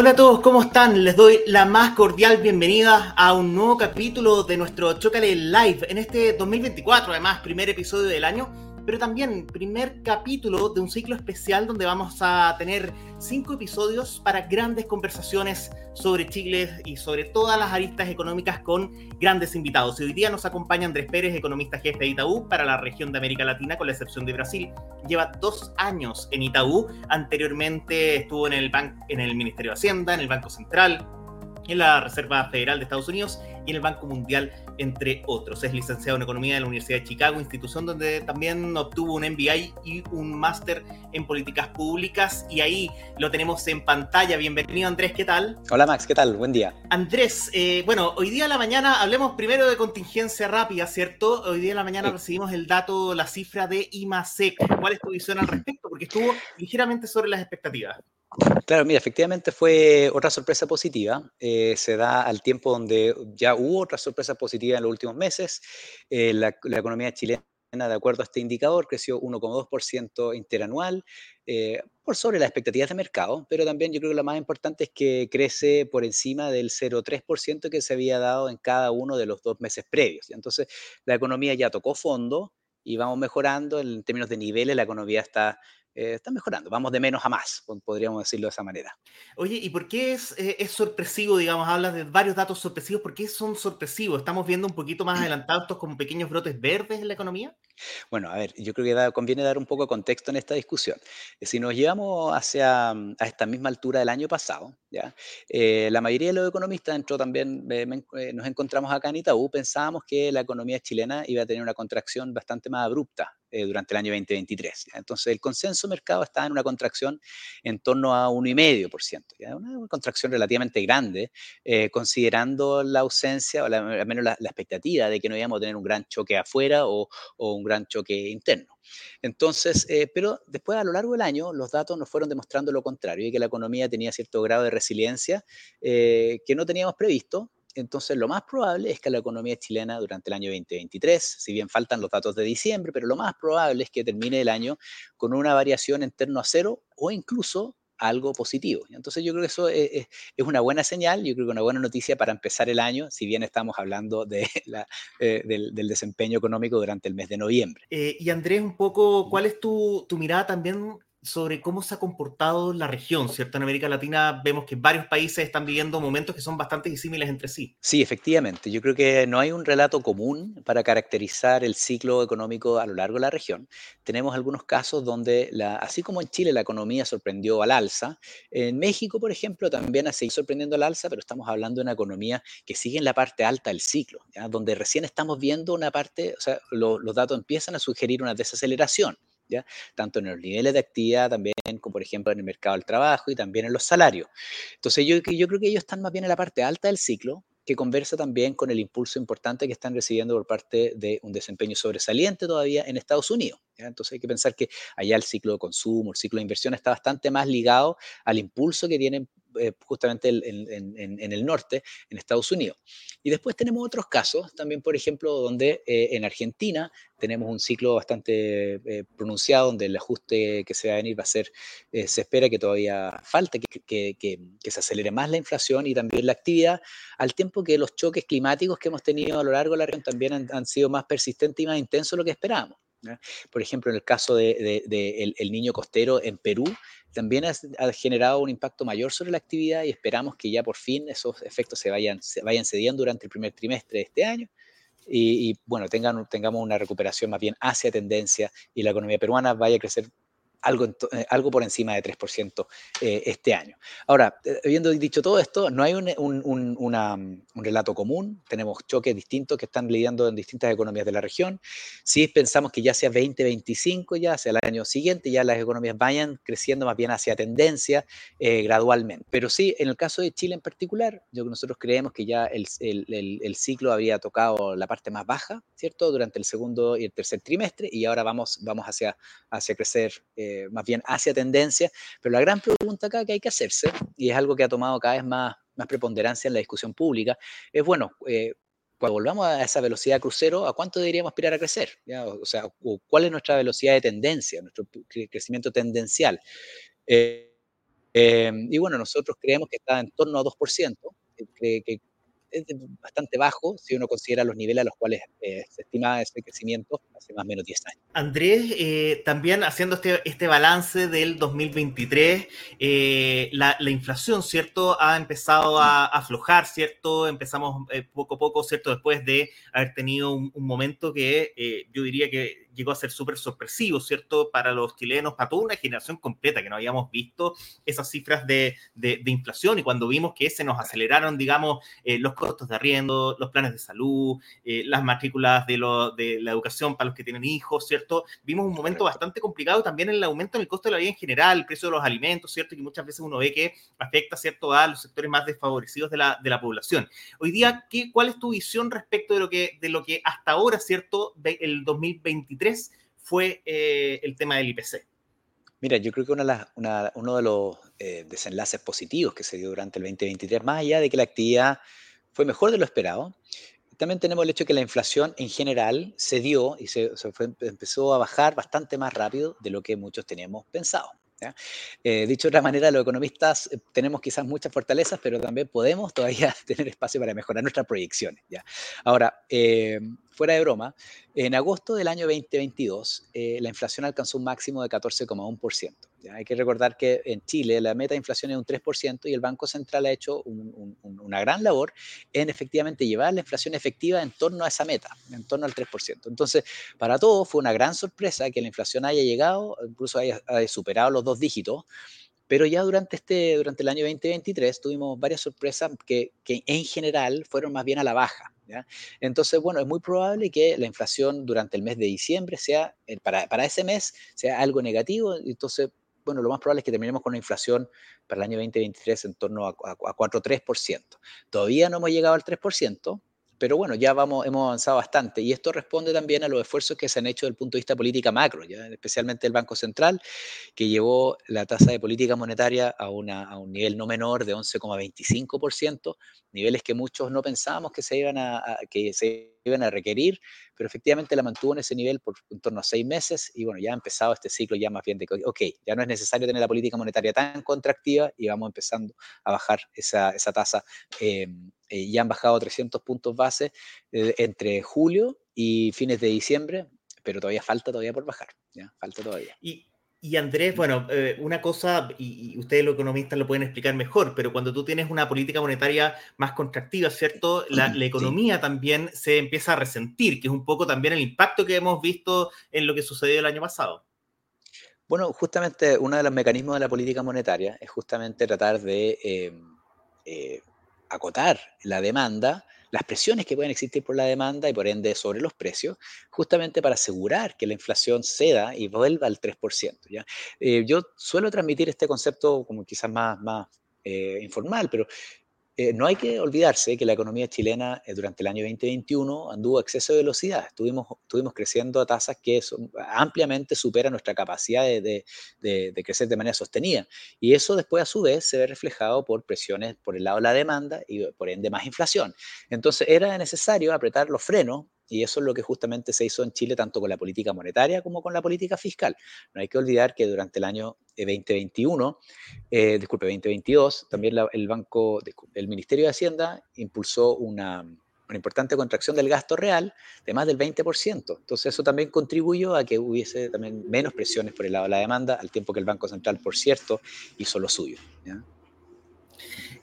Hola a todos, ¿cómo están? Les doy la más cordial bienvenida a un nuevo capítulo de nuestro Chocale Live en este 2024, además, primer episodio del año, pero también primer capítulo de un ciclo especial donde vamos a tener cinco episodios para grandes conversaciones sobre Chile y sobre todas las aristas económicas con grandes invitados. Y hoy día nos acompaña Andrés Pérez, economista jefe de Itaú para la región de América Latina, con la excepción de Brasil. Lleva dos años en Itaú. Anteriormente estuvo en el, en el Ministerio de Hacienda, en el Banco Central, en la Reserva Federal de Estados Unidos y en el Banco Mundial, entre otros. Es licenciado en Economía de la Universidad de Chicago, institución donde también obtuvo un MBA y un máster en Políticas Públicas. Y ahí lo tenemos en pantalla. Bienvenido Andrés, ¿qué tal? Hola Max, ¿qué tal? Buen día. Andrés, eh, bueno, hoy día a la mañana hablemos primero de contingencia rápida, ¿cierto? Hoy día a la mañana recibimos el dato, la cifra de IMASEC. ¿Cuál es tu visión al respecto? Porque estuvo ligeramente sobre las expectativas. Claro, mira, efectivamente fue otra sorpresa positiva. Eh, se da al tiempo donde ya hubo otra sorpresa positiva en los últimos meses. Eh, la, economía chilena, de acuerdo a este indicador, creció 1,2% interanual, eh, por sobre las expectativas de mercado, pero también yo creo que lo más importante es que crece por encima del 0,3% que se había dado en cada uno de los dos meses previos. Entonces, la economía ya tocó fondo y vamos mejorando. En términos de niveles, la economía está eh, está mejorando. Vamos de menos a más, podríamos decirlo de esa manera. Oye, ¿y por qué es, eh, es sorpresivo, digamos, hablas de varios datos sorpresivos? ¿Por qué son sorpresivos? ¿Estamos viendo un poquito más adelantados estos como pequeños brotes verdes en la economía? Bueno, a ver, yo creo que conviene dar un poco de contexto en esta discusión. Si nos llevamos hacia mm, a esta misma altura del año pasado, ¿ya? Eh, la mayoría de los economistas, dentro también nos encontramos acá en Itaú, pensábamos que la economía chilena iba a tener una contracción bastante más abrupta eh, durante el año 2023. Entonces, el consenso mercado está en una contracción en torno a 1,5%, ¿ya? una contracción relativamente grande, eh, considerando la ausencia, o al menos la, expectativa de que no íbamos a tener un gran choque afuera o, un gran choque interno. Entonces, eh, pero después a lo largo del año los datos nos fueron demostrando lo contrario y que la economía tenía cierto grado de resiliencia que no teníamos previsto entonces, lo más probable es que la economía chilena durante el año 2023, si bien faltan los datos de diciembre, pero lo más probable es que termine el año con una variación en torno a cero o incluso algo positivo. Entonces yo creo que eso es, una buena señal, yo creo que una buena noticia para empezar el año, si bien estamos hablando de eh, del, desempeño económico durante el mes de noviembre. Eh, y Andrés, un poco, ¿cuál es tu, tu mirada también sobre cómo se ha comportado la región, ¿cierto? En América Latina vemos que varios países están viviendo momentos que son bastante disímiles entre sí. Sí, efectivamente. Yo creo que no hay un relato común para caracterizar el ciclo económico a lo largo de la región. Tenemos algunos casos donde, así como en Chile la economía sorprendió al alza, en México, por ejemplo, también ha seguido sorprendiendo al alza, pero estamos hablando de una economía que sigue en la parte alta del ciclo, donde recién estamos viendo una parte, o sea, los datos empiezan a sugerir una desaceleración. Tanto en los niveles de actividad, también como por ejemplo en el mercado del trabajo y también en los salarios. Entonces yo, yo creo que ellos están más bien en la parte alta del ciclo, que conversa también con el impulso importante que están recibiendo por parte de un desempeño sobresaliente todavía en Estados Unidos. Entonces hay que pensar que allá el ciclo de consumo, el ciclo de inversión está bastante más ligado al impulso que tienen eh, justamente en, el norte, en Estados Unidos. Y después tenemos otros casos, también por ejemplo, donde eh, en Argentina tenemos un ciclo bastante eh, pronunciado, donde el ajuste que se va a venir va a ser, se espera que todavía falte, que, que, se acelere más la inflación y también la actividad, al tiempo que los choques climáticos que hemos tenido a lo largo de la región también han, han sido más persistentes y más intensos de lo que esperábamos. Por ejemplo, en el caso del de, niño costero en Perú, también ha, generado un impacto mayor sobre la actividad y esperamos que ya por fin esos efectos se vayan, cediendo durante el primer trimestre de este año. Y, bueno, tengamos una recuperación más bien hacia tendencia y la economía peruana vaya a crecer algo, eh, algo por encima de 3% eh, este año. Ahora, eh, habiendo dicho todo esto, no hay un, un, relato común, tenemos choques distintos que están lidiando en distintas economías de la región. Si pensamos que ya sea 2025, ya hacia el año siguiente, ya las economías vayan creciendo más bien hacia tendencia gradualmente. Pero sí, en el caso de Chile en particular, yo nosotros creemos que ya el, el, el, ciclo había tocado la parte más baja, ¿cierto? Durante el segundo y el tercer trimestre y ahora vamos, vamos hacia, hacia crecer. Eh, más bien hacia tendencia, pero la gran pregunta acá que hay que hacerse, y es algo que ha tomado cada vez más, más preponderancia en la discusión pública, es, bueno, eh, cuando volvamos a esa velocidad crucero, ¿a cuánto deberíamos aspirar a crecer? O sea, ¿cuál es nuestra velocidad de tendencia, nuestro crecimiento tendencial? Eh, y bueno, nosotros creemos que está en torno a 2%, que, es bastante bajo si uno considera los niveles a los cuales eh, se estima ese crecimiento hace más o menos 10 años. Andrés, eh, también haciendo este, este balance del 2023, eh, la, la, inflación, ¿cierto? Ha empezado a, aflojar, ¿cierto? Empezamos poco a poco, ¿cierto? Después de haber tenido un, un momento que yo diría que llegó a ser súper sorpresivo, ¿cierto? Para los chilenos, para toda una generación completa que no habíamos visto esas cifras de, de, de inflación y cuando vimos que se nos aceleraron, digamos, eh, los costos de arriendo, los planes de salud, eh, las matrículas de, lo, de, la educación para los que tienen hijos, ¿cierto? Vimos un momento bastante complicado también en el aumento en el costo de la vida en general, el precio de los alimentos, ¿cierto? Y muchas veces uno ve que afecta, ¿cierto?, a los sectores más desfavorecidos de la, de la población. Hoy día, ¿qué, ¿cuál es tu visión respecto de lo que, de lo que hasta ahora, ¿cierto?, el 2023 fue eh, el tema del IPC. Mira, yo creo que una, una, uno de los eh, desenlaces positivos que se dio durante el 2023, más allá de que la actividad fue mejor de lo esperado, también tenemos el hecho de que la inflación en general se dio y se, empezó a bajar bastante más rápido de lo que muchos teníamos pensado. Eh, dicho de otra manera, los economistas eh, tenemos quizás muchas fortalezas, pero también podemos todavía tener espacio para mejorar nuestras proyecciones. ¿ya? Ahora, eh, fuera de broma, en agosto del año 2022, la inflación alcanzó un máximo de 14,1%. Hay que recordar que en Chile la meta de inflación es un 3% y el Banco Central ha hecho una gran labor en efectivamente llevar la inflación efectiva en torno a esa meta, en torno al 3%. Entonces, para todos fue una gran sorpresa que la inflación haya llegado, incluso haya, superado los dos dígitos, pero ya durante, este, durante el año 2023 tuvimos varias sorpresas que, que en general fueron más bien a la baja. ¿Ya? Entonces, bueno, es muy probable que la inflación durante el mes de diciembre sea, eh, para, para, ese mes, sea algo negativo. Entonces, bueno, lo más probable es que terminemos con una inflación para el año 2023 en torno a, a, a 4,3%. Todavía no hemos llegado al 3%, pero bueno, ya vamos, hemos avanzado bastante y esto responde también a los esfuerzos que se han hecho desde el punto de vista política macro, ¿ya? especialmente el Banco Central, que llevó la tasa de política monetaria a, una, a un nivel no menor de 11,25%, niveles que muchos no pensábamos que se iban a, a, que se iban a requerir, pero efectivamente la mantuvo en ese nivel por en torno a seis meses y bueno, ya ha empezado este ciclo ya más bien de que, ok, ya no es necesario tener la política monetaria tan contractiva y vamos empezando a bajar esa, esa tasa. Eh, eh, ya han bajado 300 puntos base eh, entre julio y fines de diciembre, pero todavía falta todavía por bajar, ¿ya? Falta todavía. Y, y Andrés, bueno, eh, una cosa, y, y, ustedes los economistas lo pueden explicar mejor, pero cuando tú tienes una política monetaria más contractiva, ¿cierto? La, la economía sí. también se empieza a resentir, que es un poco también el impacto que hemos visto en lo que sucedió el año pasado. Bueno, justamente uno de los mecanismos de la política monetaria es justamente tratar de eh, eh, acotar la demanda, las presiones que pueden existir por la demanda y por ende sobre los precios, justamente para asegurar que la inflación ceda y vuelva al 3%. ¿ya? Eh, yo suelo transmitir este concepto como quizás más, más eh, informal, pero eh, no hay que olvidarse que la economía chilena eh, durante el año 2021 anduvo a exceso de velocidad. Estuvimos, estuvimos creciendo a tasas que son, ampliamente superan nuestra capacidad de, de, de, de, crecer de manera sostenida. Y eso después, a su vez, se ve reflejado por presiones por el lado de la demanda y por ende más inflación. Entonces, era necesario apretar los frenos y eso es lo que justamente se hizo en Chile, tanto con la política monetaria como con la política fiscal. No hay que olvidar que durante el año 2021, eh, disculpe, 2022, también la, el Banco, el Ministerio de Hacienda impulsó una, una importante contracción del gasto real de más del 20%. Entonces eso también contribuyó a que hubiese también menos presiones por el lado de la demanda, al tiempo que el Banco Central, por cierto, hizo lo suyo. ¿ya?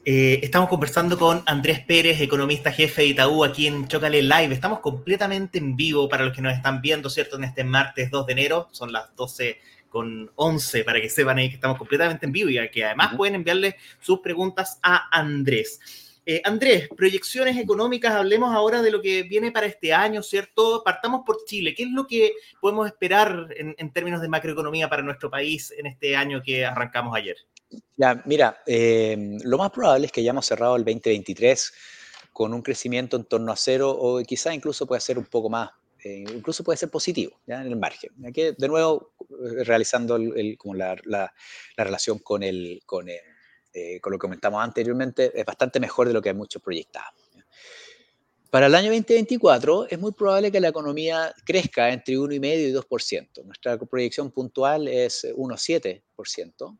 Eh, estamos conversando con Andrés Pérez, economista jefe de Itaú, aquí en Chocale Live. Estamos completamente en vivo para los que nos están viendo, ¿cierto? En este martes 2 de enero, son las 12 con 11, para que sepan ahí que estamos completamente en vivo y que además uh -huh. pueden enviarle sus preguntas a Andrés. Eh, Andrés, proyecciones económicas, hablemos ahora de lo que viene para este año, ¿cierto? Partamos por Chile. ¿Qué es lo que podemos esperar en, en términos de macroeconomía para nuestro país en este año que arrancamos ayer? Ya, mira, eh, lo más probable es que hayamos cerrado el 2023 con un crecimiento en torno a cero o quizá incluso puede ser un poco más, eh, incluso puede ser positivo ¿ya? en el margen. Aquí, de nuevo, eh, realizando el, el, como la, la, la, relación con, el, con, el, eh, con lo que comentamos anteriormente, es bastante mejor de lo que muchos proyectaban. Para el año 2024 es muy probable que la economía crezca entre 1,5 y 2%. Nuestra proyección puntual es 1,7%.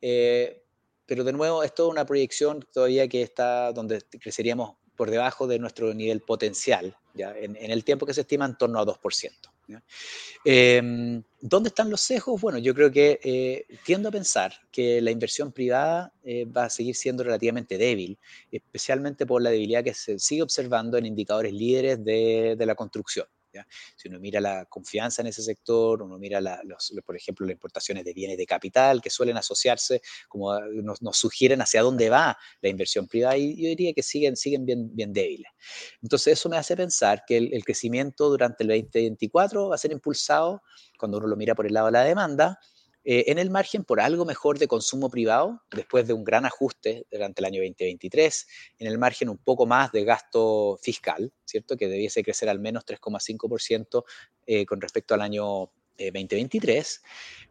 Eh, pero de nuevo, es una proyección todavía que está donde creceríamos por debajo de nuestro nivel potencial. En, el tiempo que se estima en torno a 2%. Em, ¿Dónde están los sesgos? Bueno, yo creo que eh, tiendo a pensar que la inversión privada eh, va a seguir siendo relativamente débil, especialmente por la debilidad que se sigue observando en indicadores líderes de la construcción. Si uno mira la confianza en ese sector, uno mira, los, por ejemplo, las importaciones de bienes de capital que suelen asociarse, como nos, sugieren hacia dónde va la inversión privada, y yo diría que siguen, siguen bien, bien débiles. Entonces, eso me hace pensar que el, el crecimiento durante el 2024 va a ser impulsado, cuando uno lo mira por el lado de la demanda, eh, en el margen por algo mejor de consumo privado, después de un gran ajuste durante el año 2023, en el margen un poco más de gasto fiscal, ¿cierto? Que debiese crecer al menos 3,5% eh, con respecto al año 2023.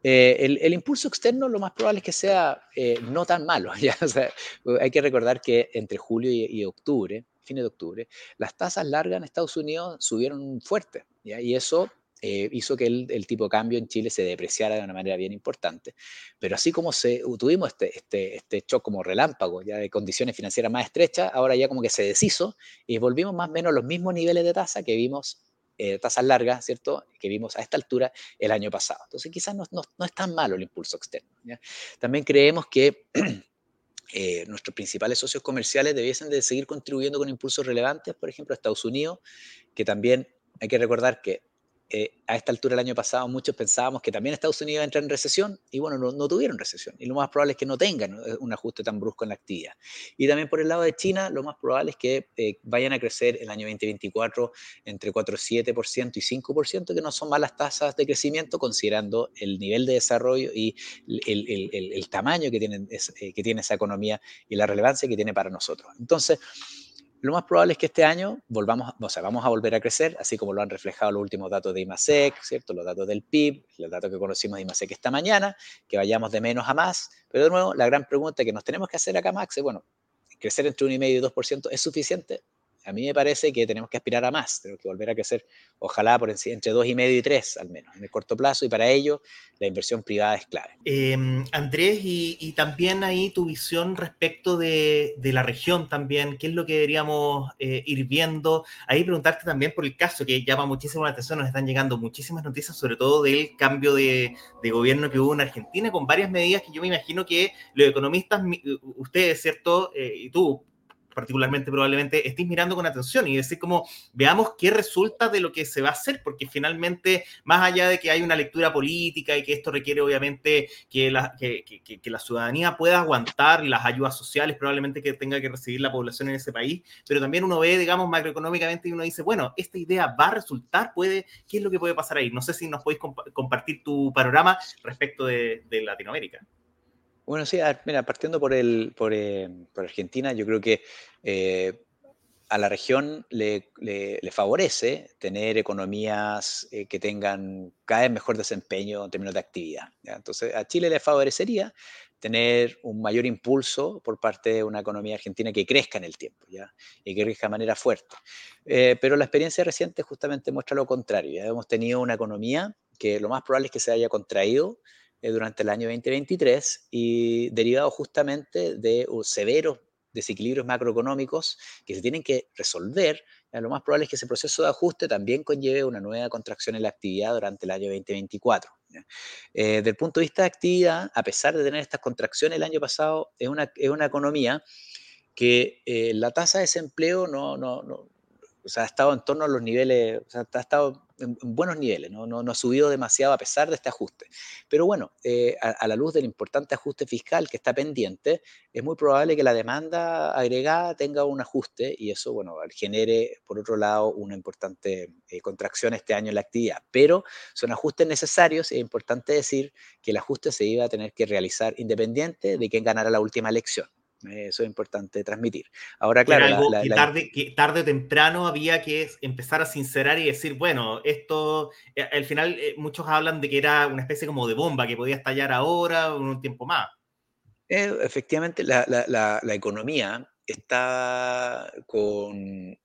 Eh, el, impulso externo lo más probable es que sea no tan malo. ¿ya? hay que recordar que entre julio y, octubre, fines de octubre, las tasas largas en Estados Unidos subieron fuerte. ¿ya? Y eso eh, hizo que el, tipo de cambio en Chile se depreciara de una manera bien importante. Pero así como se, tuvimos este, este, este shock como relámpago, ya de condiciones financieras más estrechas, ahora ya como que se deshizo y volvimos más o menos a los mismos niveles de tasa que vimos, eh, tasas largas, ¿cierto? Que vimos a esta altura el año pasado. Entonces quizás no, no, es tan malo el impulso externo. También creemos que... Eh, nuestros principales socios comerciales debiesen de seguir contribuyendo con impulsos relevantes, por ejemplo, Estados Unidos, que también hay que recordar que eh, a esta altura del año pasado muchos pensábamos que también Estados Unidos iba a entrar en recesión y bueno, no, tuvieron recesión y lo más probable es que no tengan eh, un ajuste tan brusco en la actividad. Y también por el lado de China, lo más probable es que eh, vayan a crecer el año 2024 entre 4,7% y 5%, que no son malas tasas de crecimiento considerando el nivel de desarrollo y el, tamaño que, tienen, que tiene esa economía y la relevancia que tiene para nosotros. Entonces, lo más probable es que este año volvamos, o sea, vamos a volver a crecer, así como lo han reflejado los últimos datos de IMASEC, ¿cierto? Los datos del PIB, los datos que conocimos de IMASEC esta mañana, que vayamos de menos a más. Pero de nuevo, la gran pregunta que nos tenemos que hacer acá, Max, es, bueno, ¿crecer entre 1,5 y 2% es suficiente? A mí me parece que tenemos que aspirar a más, tenemos que volver a crecer, ojalá por entre 2,5 y 3 al menos, en el corto plazo, y para ello la inversión privada es clave. Em, Andrés, y, también ahí tu visión respecto de, la región también, qué es lo que deberíamos eh, ir viendo. Ahí preguntarte también por el caso que llama muchísimo la atención, nos están llegando muchísimas noticias, sobre todo del cambio de, de gobierno que hubo en Argentina, con varias medidas que yo me imagino que los economistas, ustedes, ¿cierto? Eh, y tú, particularmente probablemente estéis mirando con atención y decir como veamos qué resulta de lo que se va a hacer, porque finalmente, más allá de que hay una lectura política y que esto requiere obviamente que la, que, la ciudadanía pueda aguantar las ayudas sociales probablemente que tenga que recibir la población en ese país, pero también uno ve, digamos, macroeconómicamente y uno dice, bueno, esta idea va a resultar, puede, ¿qué es lo que puede pasar ahí? No sé si nos podéis compartir tu panorama respecto de Latinoamérica. Bueno, sí, mira, partiendo por, el, por, eh, por Argentina, yo creo que eh, a la región le, le, favorece tener economías eh, que tengan cada vez mejor desempeño en términos de actividad. Entonces, a Chile le favorecería tener un mayor impulso por parte de una economía argentina que crezca en el tiempo ¿ya? y que crezca de manera fuerte. pero la experiencia reciente justamente muestra lo contrario. Ya hemos tenido una economía que lo más probable es que se haya contraído eh, durante el año 2023 y derivado justamente de severos desequilibrios macroeconómicos que se tienen que resolver, lo más probable es que ese proceso de ajuste también conlleve una nueva contracción en la actividad durante el año 2024. Eh, desde punto de vista de actividad, a pesar de tener estas contracciones el año pasado, es una, es una economía que eh, la tasa de desempleo no, no, o sea, ha estado en torno a los niveles, o sea, ha estado en, buenos niveles, ¿no? No, ha subido demasiado a pesar de este ajuste. Pero bueno, eh, a, la luz del importante ajuste fiscal que está pendiente, es muy probable que la demanda agregada tenga un ajuste y eso, bueno, genere, por otro lado, una importante eh, contracción este año en la actividad. Pero son ajustes necesarios y es importante decir que el ajuste se iba a tener que realizar independiente de quién ganara la última elección. Eso es importante transmitir. Ahora, claro. algo que, tarde, que tarde o temprano había que empezar a sincerar y decir, bueno, esto, eh, al final eh, muchos hablan de que era una especie como de bomba que podía estallar ahora o en un tiempo más. Eh, efectivamente, la, la, la, economía está con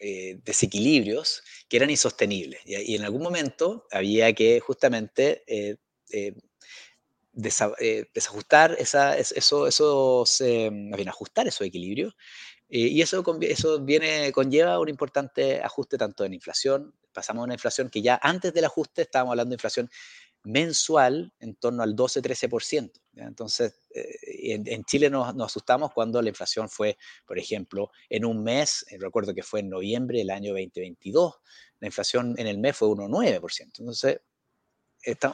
desequilibrios que eran insostenibles y, en algún momento había que justamente desajustar esa, eso, esos, bien, ajustar esos equilibrios. y eso, eso viene, conlleva un importante ajuste tanto en inflación, pasamos a una inflación que ya antes del ajuste estábamos hablando de inflación mensual en torno al 12-13%. Entonces, eh, en, Chile nos, asustamos cuando la inflación fue, por ejemplo, en un mes, eh, recuerdo que fue en noviembre del año 2022, la inflación en el mes fue 1,9%. Entonces,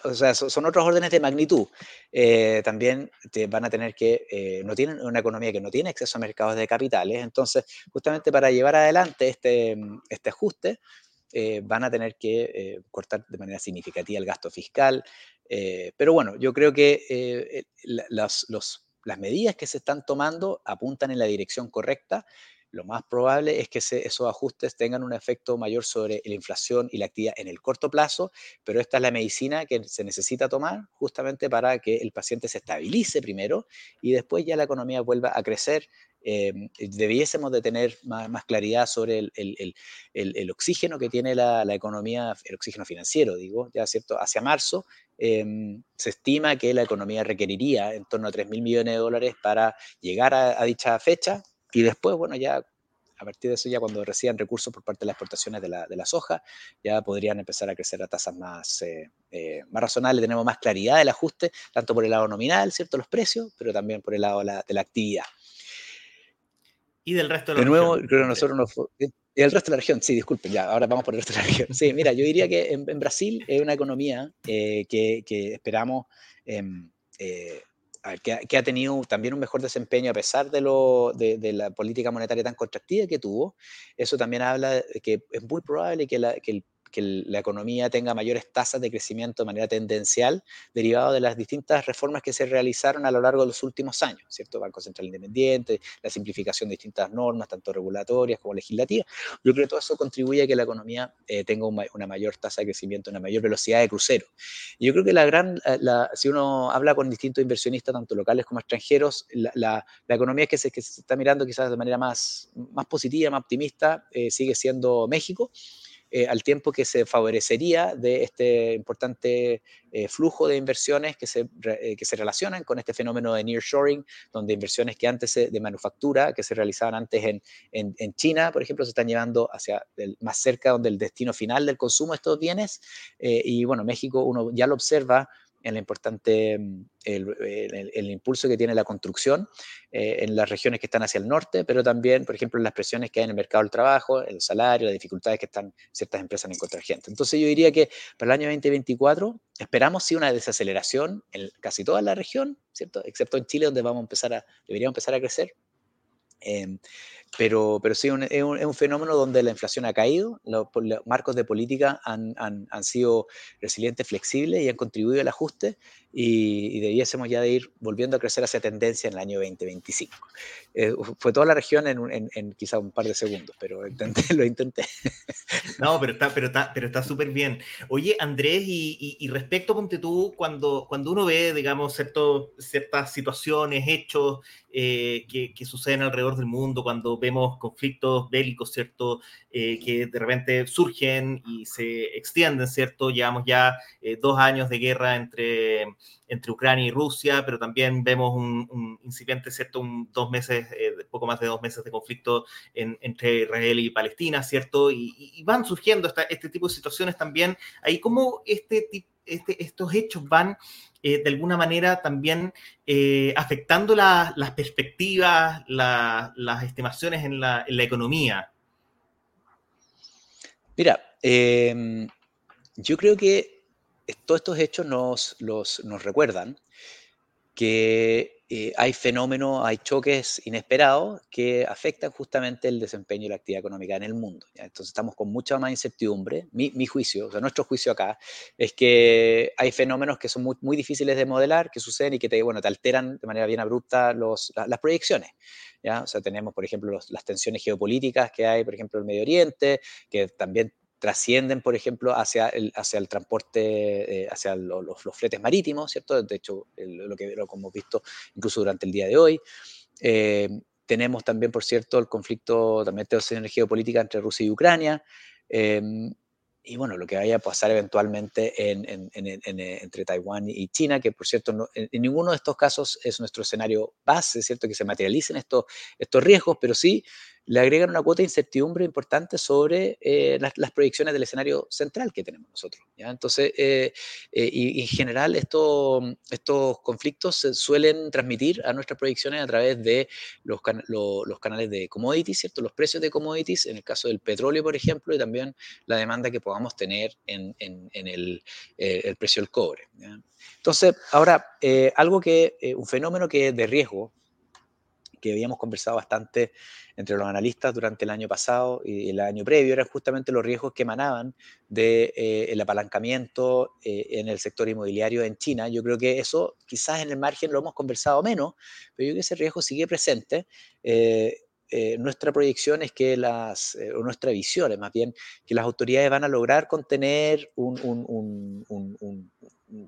o sea, son otros órdenes de magnitud. Eh, también te van a tener que, no tienen una economía que no tiene acceso a mercados de capitales, entonces justamente para llevar adelante este, este ajuste, eh, van a tener que eh, cortar de manera significativa el gasto fiscal. Eh, pero bueno, yo creo que las, las medidas que se están tomando apuntan en la dirección correcta. Lo más probable es que esos ajustes tengan un efecto mayor sobre la inflación y la actividad en el corto plazo, pero esta es la medicina que se necesita tomar justamente para que el paciente se estabilice primero y después ya la economía vuelva a crecer. Em, debiésemos de tener más, claridad sobre el, oxígeno que tiene la, economía, el oxígeno financiero, digo, ya cierto, hacia marzo em, se estima que la economía requeriría en torno a 3 mil millones de dólares para llegar a, dicha fecha y después, bueno, ya a partir de eso, ya cuando reciban recursos por parte de las exportaciones de la, soja, ya podrían empezar a crecer a tasas más, eh, eh, más razonables, tenemos más claridad del ajuste, tanto por el lado nominal, ¿cierto? Los precios, pero también por el lado de la actividad. Y del resto de la región. De nuevo, creo que nosotros nos... Y el resto de la región, sí, disculpen, ya, ahora vamos por el resto de la región. Sí, mira, yo diría que en, Brasil es una economía eh, que, esperamos, em, que, ha tenido también un mejor desempeño a pesar de, lo, de, la política monetaria tan contractiva que tuvo. Eso también habla de que es muy probable que, la, que el que la economía tenga mayores tasas de crecimiento de manera tendencial, derivado de las distintas reformas que se realizaron a lo largo de los últimos años, ¿cierto? Banco Central Independiente, la simplificación de distintas normas, tanto regulatorias como legislativas. Yo creo que todo eso contribuye a que la economía eh, tenga una mayor tasa de crecimiento, una mayor velocidad de crucero. Yo creo que la gran, eh, si uno habla con distintos inversionistas, tanto locales como extranjeros, la, economía que se, que se está mirando quizás de manera más, más positiva, más optimista, eh, sigue siendo México. Eh, al tiempo que se favorecería de este importante eh, flujo de inversiones que se, eh, que se relacionan con este fenómeno de nearshoring, donde inversiones que antes de manufactura, que se realizaban antes en, en, China, por ejemplo, se están llevando hacia más cerca donde el destino final del consumo de estos bienes. y bueno, México uno ya lo observa en la importante, mm, el, impulso que tiene la construcción eh, en las regiones que están hacia el norte, pero también, por ejemplo, en las presiones que hay en el mercado del trabajo, el salario, las dificultades que están ciertas empresas en encontrar gente. Entonces yo diría que para el año 2024 esperamos sí una desaceleración en casi toda la región, ¿cierto? Excepto en Chile, donde vamos a empezar a, deberíamos empezar a crecer. Em, pero, pero sí, es, un, fenómeno donde la inflación ha caído, los, marcos de política han, han, han, sido resilientes, flexibles y han contribuido al ajuste y, debiésemos ya de ir volviendo a crecer hacia tendencia en el año 2025. Eh, fue toda la región en, en, quizá un par de segundos, pero intenté, lo intenté. No, pero está pero está, pero está súper bien. Oye, Andrés, y, y, respecto, ponte tú, cuando, cuando uno ve, digamos, cierto, ciertas situaciones, hechos eh, que, que suceden alrededor del mundo, cuando vemos conflictos bélicos, ¿cierto? Eh, que de repente surgen y se extienden, ¿cierto? Llevamos ya eh, dos años de guerra entre, entre Ucrania y Rusia, pero también vemos un, incipiente, ¿cierto? Un, dos meses, eh, poco más de dos meses de conflicto entre Israel y Palestina, ¿cierto? Y, van surgiendo este tipo de situaciones también. Ahí, ¿cómo este, este, estos hechos van de alguna manera también afectando las perspectivas, las estimaciones en la, la economía. Mira, em, yo creo que todos estos hechos nos, nos recuerdan que eh, hay fenómenos, hay choques inesperados que afectan justamente el desempeño y la actividad económica en el mundo. Entonces estamos con mucha más incertidumbre. Mi, juicio, o sea, nuestro juicio acá, es que hay fenómenos que son muy, muy, difíciles de modelar, que suceden y que te, bueno, te alteran de manera bien abrupta los, las proyecciones. ¿ya? O sea, tenemos, por ejemplo, las tensiones geopolíticas que hay, por ejemplo, en el Medio Oriente, que también trascienden, por ejemplo, hacia el, hacia el transporte, eh, hacia los, fletes marítimos, ¿cierto? De hecho, lo que lo hemos visto incluso durante el día de hoy. Eh, tenemos también, por cierto, el conflicto, también de geopolítica entre Rusia y Ucrania. Em, y bueno, lo que vaya a pasar eventualmente en, entre Taiwán y China, que por cierto, en, ninguno de estos casos es nuestro escenario base, cierto que se materialicen estos, estos riesgos, pero sí le agregan una cuota de incertidumbre importante sobre eh, las, proyecciones del escenario central que tenemos nosotros. ¿ya? Entonces, eh, eh, y, en general esto, estos conflictos se suelen transmitir a nuestras proyecciones a través de los, los, canales de commodities, ¿cierto? los precios de commodities, en el caso del petróleo, por ejemplo, y también la demanda que podamos tener en, en, el, el, precio del cobre. Entonces, ahora, algo que, un fenómeno que es de riesgo, que habíamos conversado bastante entre los analistas durante el año pasado y el año previo, eran justamente los riesgos que emanaban del de, eh, apalancamiento eh, en el sector inmobiliario en China. Yo creo que eso quizás en el margen lo hemos conversado menos, pero yo creo que ese riesgo sigue presente. Eh, nuestra proyección es que las, o nuestra visión es más bien, que las autoridades van a lograr contener un, un, un,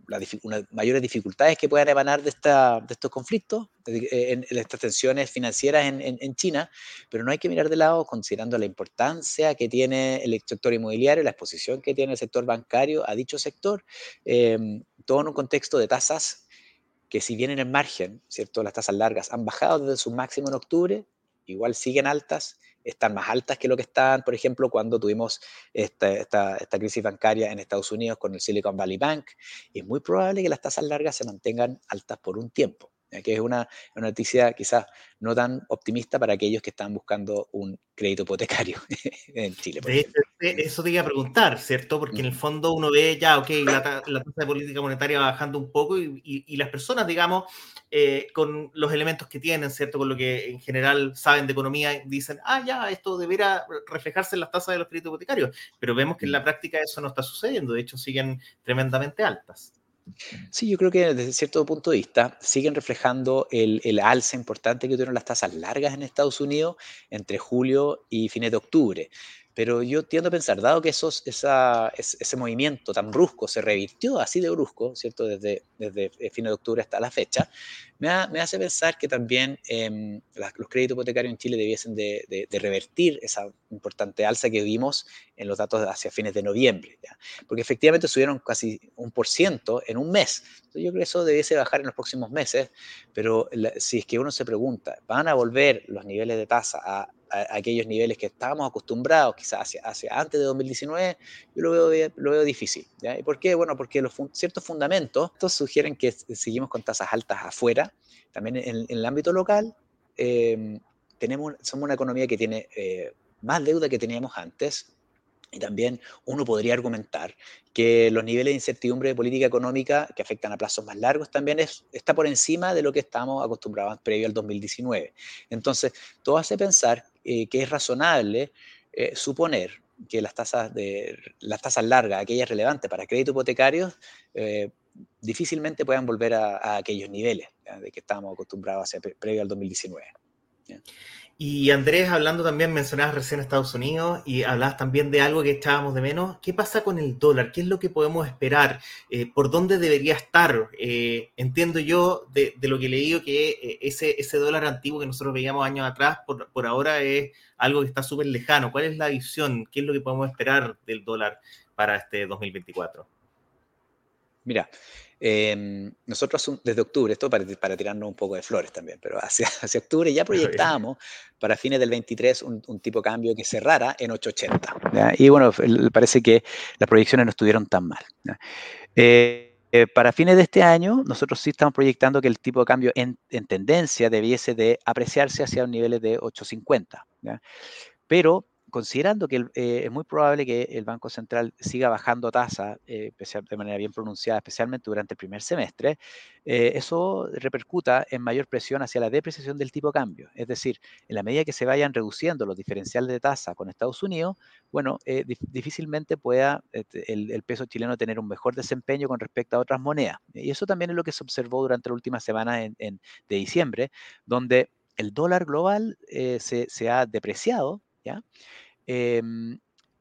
las mayores dificultades que puedan emanar de, esta, de estos conflictos, de, en, estas tensiones financieras en, en, China, pero no hay que mirar de lado considerando la importancia que tiene el sector inmobiliario, la exposición que tiene el sector bancario a dicho sector, em, todo en un contexto de tasas que si bien en el margen, ¿cierto? Las tasas largas han bajado desde su máximo en octubre, igual siguen altas están más altas que lo que estaban, por ejemplo, cuando tuvimos esta, esta, esta, crisis bancaria en Estados Unidos con el Silicon Valley Bank. Y es muy probable que las tasas largas se mantengan altas por un tiempo que es una, noticia quizás no tan optimista para aquellos que están buscando un crédito hipotecario en Chile. eso te iba a preguntar, ¿cierto? Porque en el fondo uno ve ya, ok, la, tasa de política monetaria va bajando un poco y, las personas, digamos, eh, con los elementos que tienen, ¿cierto? Con lo que en general saben de economía, dicen, ah, ya, esto deberá reflejarse en las tasas de los créditos hipotecarios. Pero vemos que en la práctica eso no está sucediendo, de hecho siguen tremendamente altas. Sí, yo creo que desde cierto punto de vista siguen reflejando el, alza importante que tuvieron las tasas largas en Estados Unidos entre julio y fines de octubre. Pero yo tiendo a pensar, dado que esos, esa, ese movimiento tan brusco se revirtió así de brusco, ¿cierto? Desde, desde fin de octubre hasta la fecha, me, hace pensar que también em, los créditos hipotecarios en Chile debiesen de, revertir esa importante alza que vimos en los datos hacia fines de noviembre, porque efectivamente subieron casi un por ciento en un mes. Entonces yo creo que eso debiese bajar en los próximos meses, pero si es que uno se pregunta, ¿van a volver los niveles de tasa a a, aquellos niveles que estábamos acostumbrados quizás hacia, hacia, antes de 2019, yo lo veo, lo veo difícil. ¿Y por qué? Bueno, porque los ciertos fundamentos sugieren que seguimos con tasas altas afuera, también en, el ámbito local. Em, tenemos, somos una economía que tiene eh, más deuda que teníamos antes, y también uno podría argumentar que los niveles de incertidumbre de política económica que afectan a plazos más largos también es, está por encima de lo que estamos acostumbrados previo al 2019. Entonces, todo hace pensar eh, que es razonable eh, suponer que las tasas, de, las tasas largas, aquellas relevantes para crédito hipotecario, eh, difícilmente puedan volver a, aquellos niveles de que estábamos acostumbrados previo al 2019. Y Andrés, hablando también, mencionabas recién Estados Unidos y hablabas también de algo que echábamos de menos. ¿Qué pasa con el dólar? ¿Qué es lo que podemos esperar? Eh, ¿Por dónde debería estar? Eh, entiendo yo de, lo que he leído que eh, ese, ese dólar antiguo que nosotros veíamos años atrás, por, por ahora es algo que está súper lejano. ¿Cuál es la visión? ¿Qué es lo que podemos esperar del dólar para este 2024? Mira, Em, nosotros desde octubre, esto para, para, tirarnos un poco de flores también, pero hacia, hacia octubre ya proyectábamos para fines del 23 un, tipo de cambio que cerrara en 880. Y bueno, parece que las proyecciones no estuvieron tan mal. Eh, eh, para fines de este año, nosotros sí estamos proyectando que el tipo de cambio en, en tendencia debiese de apreciarse hacia un nivel de 850. Pero considerando que eh, es muy probable que el Banco Central siga bajando tasa eh, de manera bien pronunciada, especialmente durante el primer semestre, eh, eso repercuta en mayor presión hacia la depreciación del tipo de cambio. Es decir, en la medida que se vayan reduciendo los diferenciales de tasa con Estados Unidos, bueno, difícilmente pueda este, el, peso chileno tener un mejor desempeño con respecto a otras monedas. Y eso también es lo que se observó durante la última semana en, de diciembre, donde el dólar global se, se ha depreciado, ¿ya? Em,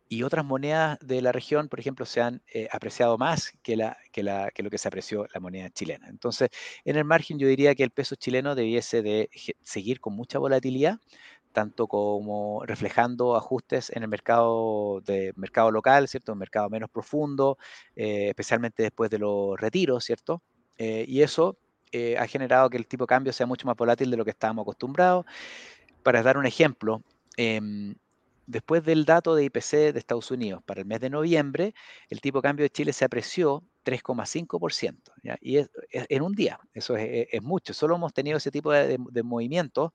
y otras monedas de la región, por ejemplo, se han eh, apreciado más que, la, que, la, que, lo que se apreció la moneda chilena. Entonces, en el margen yo diría que el peso chileno debiese de seguir con mucha volatilidad, tanto como reflejando ajustes en el mercado, de, mercado local, ¿cierto? Un mercado menos profundo, eh, especialmente después de los retiros, ¿cierto? Eh, y eso eh, ha generado que el tipo de cambio sea mucho más volátil de lo que estábamos acostumbrados. Para dar un ejemplo, em, después del dato de IPC de Estados Unidos para el mes de noviembre, el tipo de cambio de Chile se apreció 3,5%. Y es, en un día, eso es, mucho. Solo hemos tenido ese tipo de, de movimientos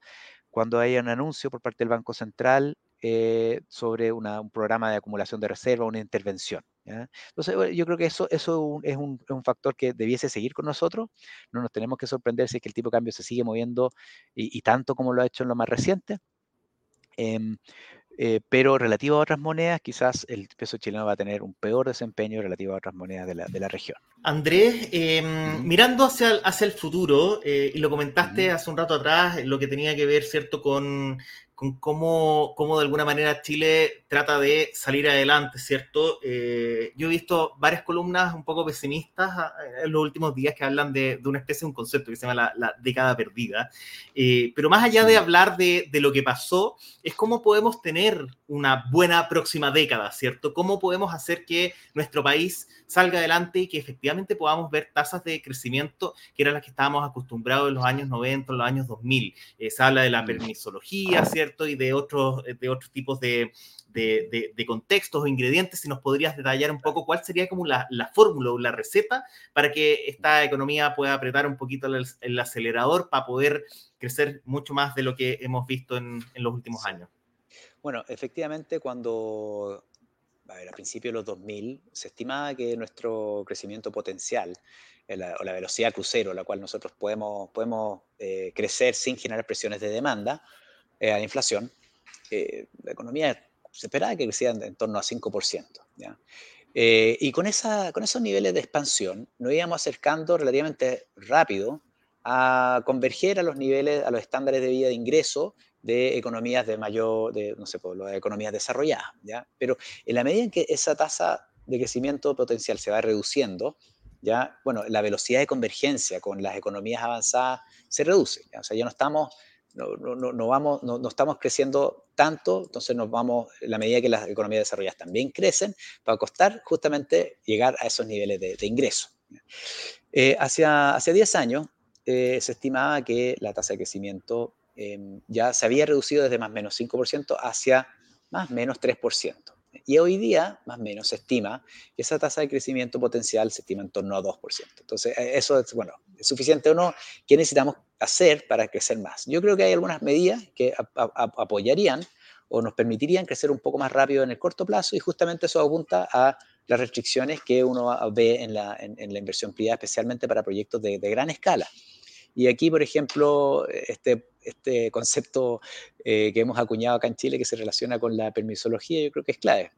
cuando hay un anuncio por parte del Banco Central eh, sobre un programa de acumulación de reserva, una intervención. Entonces, yo creo que eso, eso es, un, factor que debiese seguir con nosotros. No nos tenemos que sorprender si es que el tipo de cambio se sigue moviendo y, tanto como lo ha hecho en lo más reciente. Em, eh, pero relativo a otras monedas, quizás el peso chileno va a tener un peor desempeño relativo a otras monedas de la, de la región. Andrés, em, mirando hacia, hacia el futuro, eh, y lo comentaste hace un rato atrás, lo que tenía que ver, ¿cierto?, con con cómo, cómo, de alguna manera Chile trata de salir adelante, ¿cierto? Eh, yo he visto varias columnas un poco pesimistas ah, en los últimos días que hablan de, de una especie de un concepto que se llama la, década perdida, eh, pero más allá de hablar de, de, lo que pasó, es cómo podemos tener una buena próxima década, ¿cierto? ¿Cómo podemos hacer que nuestro país salga adelante y que efectivamente podamos ver tasas de crecimiento que eran las que estábamos acostumbrados en los años 90, en los años 2000. Eh, se habla de la permisología, ¿cierto? Y de otros, de otros tipos de, de, de, contextos o ingredientes, si nos podrías detallar un poco cuál sería como la, la fórmula o la receta para que esta economía pueda apretar un poquito el, el, acelerador para poder crecer mucho más de lo que hemos visto en, en los últimos años. Bueno, efectivamente, cuando a, ver, a principios de los 2000 se estimaba que nuestro crecimiento potencial eh, o la velocidad crucero, la cual nosotros podemos, podemos eh, crecer sin generar presiones de demanda eh, a la inflación, la economía se esperaba que creciera en, torno a 5%. y con, esa, con esos niveles de expansión nos íbamos acercando relativamente rápido a converger a los niveles, a los estándares de vida de ingreso de economías de mayor, de, no sé, por las economías desarrolladas, ¿ya? Pero en la medida en que esa tasa de crecimiento potencial se va reduciendo, ya, bueno, la velocidad de convergencia con las economías avanzadas se reduce, o sea, ya no estamos, no, no, no vamos, no, estamos creciendo tanto, entonces nos vamos, la medida que las economías desarrolladas también crecen, va a costar justamente llegar a esos niveles de, ingreso. Eh, hacia, hace 10 años eh, se estimaba que la tasa de crecimiento Em, ya se había reducido desde más o menos 5% hacia más o menos 3%. Y hoy día, más o menos, se estima que esa tasa de crecimiento potencial se estima en torno a 2%. Entonces, eh, eso es, bueno, ¿es suficiente o no? ¿Qué necesitamos hacer para crecer más? Yo creo que hay algunas medidas que apoyarían o nos permitirían crecer un poco más rápido en el corto plazo y justamente eso apunta a las restricciones que uno ve en la, inversión privada, especialmente para proyectos de gran escala. Y aquí, por ejemplo, este, este concepto eh, que hemos acuñado acá en Chile que se relaciona con la permisología, yo creo que es clave.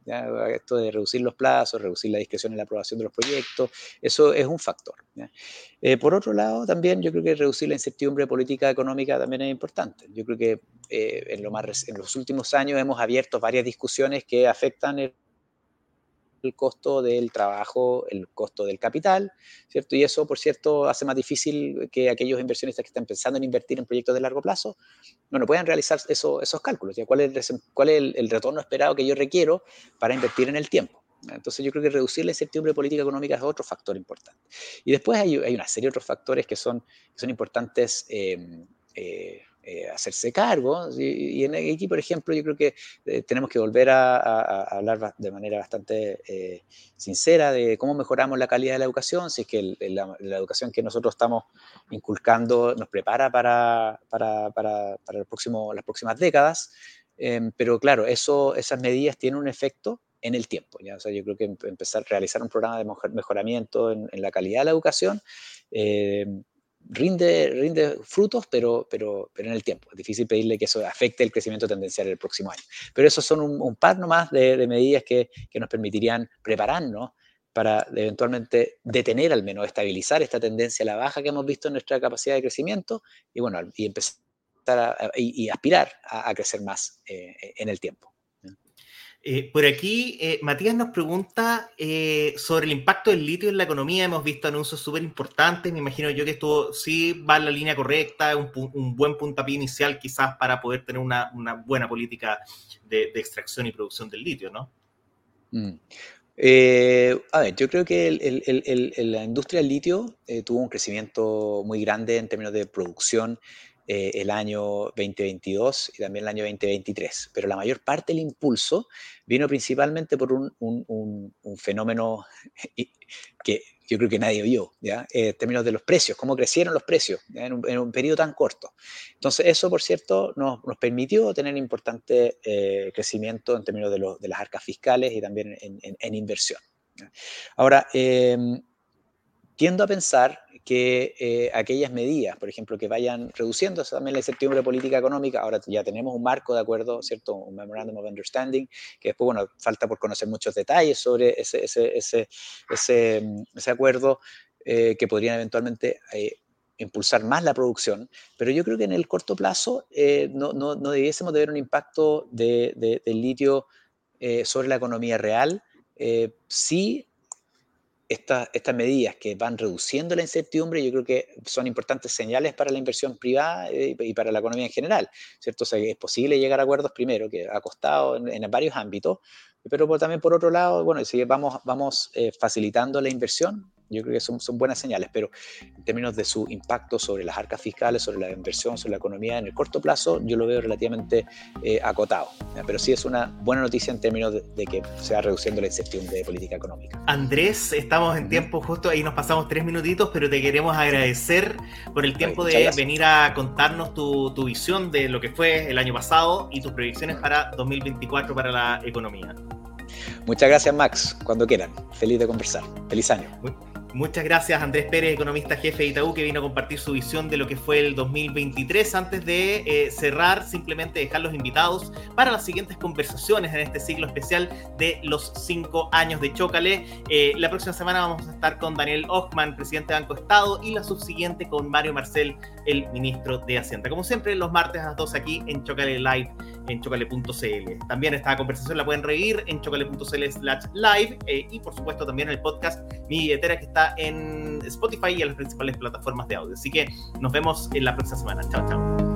Esto de reducir los plazos, reducir la discreción en la aprobación de los proyectos, eso es un factor. Eh, por otro lado, también yo creo que reducir la incertidumbre política económica también es importante. Yo creo que eh, en, en los últimos años hemos abierto varias discusiones que afectan el el costo del trabajo, el costo del capital, ¿cierto? Y eso, por cierto, hace más difícil que aquellos inversionistas que están pensando en invertir en proyectos de largo plazo no, no puedan realizar eso, esos cálculos. ¿ya? ¿Cuál es, cuál es el, retorno esperado que yo requiero para invertir en el tiempo? Entonces yo creo que reducir la incertidumbre política económica es otro factor importante. Y después hay, hay una serie de otros factores que son, que son importantes eh, eh, eh, hacerse cargo. Y, en aquí, por ejemplo, yo creo que eh, tenemos que volver a, hablar de manera bastante eh, sincera de cómo mejoramos la calidad de la educación, si es que la, educación que nosotros estamos inculcando nos prepara para, para, para, para el próximo, las próximas décadas. Em, pero claro, esas medidas tienen un efecto en el tiempo. ¿ya? O yo creo que empezar a realizar un programa de mejoramiento en, en la calidad de la educación rinde, rinde frutos, pero, pero, pero en el tiempo. Es difícil pedirle que eso afecte el crecimiento tendencial el próximo año. Pero esos son un, par nomás de, de medidas que, que, nos permitirían prepararnos para eventualmente detener, al menos estabilizar esta tendencia a la baja que hemos visto en nuestra capacidad de crecimiento y, bueno, y empezar a, y, aspirar a, crecer más eh, en el tiempo. Eh, por aquí, eh, Matías nos pregunta eh, sobre el impacto del litio en la economía. Hemos visto anuncios súper importantes. Me imagino yo que esto sí va en la línea correcta, un, un buen puntapié inicial quizás para poder tener una, buena política de, extracción y producción del litio, ¿no? Mm. a ver, yo creo que la industria del litio tuvo un crecimiento muy grande en términos de producción eh, el año 2022 y también el año 2023. Pero la mayor parte del impulso vino principalmente por un, un, un, fenómeno que yo creo que nadie vio, ¿ya? Eh, en términos de los precios, cómo crecieron los precios en un, en un, periodo tan corto. Entonces, eso, por cierto, nos, nos permitió tener importante eh, crecimiento en términos de, lo, de, las arcas fiscales y también en, en, en inversión. Ahora, eh, tiendo a pensar que eh, aquellas medidas, por ejemplo, que vayan reduciendo también la incertidumbre política económica, ahora ya tenemos un marco de acuerdo, ¿cierto? Un Memorandum of Understanding, que después, bueno, falta por conocer muchos detalles sobre ese, ese, ese, ese, ese acuerdo eh, que podrían eventualmente eh, impulsar más la producción, pero yo creo que en el corto plazo eh, no, no, no, debiésemos de ver un impacto de, de, del litio eh, sobre la economía real. sí esta, estas medidas que van reduciendo la incertidumbre, yo creo que son importantes señales para la inversión privada eh, y para la economía en general, ¿cierto? O sea, es posible llegar a acuerdos primero, que ha costado en, en varios ámbitos, pero por, también por otro lado, bueno, si vamos, vamos eh, facilitando la inversión, yo creo que son, son, buenas señales, pero en términos de su impacto sobre las arcas fiscales, sobre la inversión, sobre la economía en el corto plazo, yo lo veo relativamente eh, acotado. Pero sí es una buena noticia en términos de, de, que se va reduciendo la incertidumbre de política económica. Andrés, estamos en tiempo justo, ahí nos pasamos tres minutitos, pero te queremos agradecer por el tiempo de venir a contarnos tu, tu visión de lo que fue el año pasado y tus previsiones para 2024 para la economía. Muchas gracias, Max. Cuando quieran. Feliz de conversar. Feliz año. Muchas gracias Andrés Pérez, economista jefe de Itaú, que vino a compartir su visión de lo que fue el 2023. Antes de eh, cerrar, simplemente dejar los invitados para las siguientes conversaciones en este ciclo especial de los cinco años de Chócale. Eh, la próxima semana vamos a estar con Daniel Ochman, presidente de Banco Estado, y la subsiguiente con Mario Marcel, el ministro de Hacienda. Como siempre, los martes a las 2 aquí en Chocale Live, en chocale.cl. También esta conversación la pueden revivir en chocale.cl slash live eh, y por supuesto también el podcast Mi Billetera que está en Spotify y en las principales plataformas de audio. Así que nos vemos en la próxima semana. Chao, chao.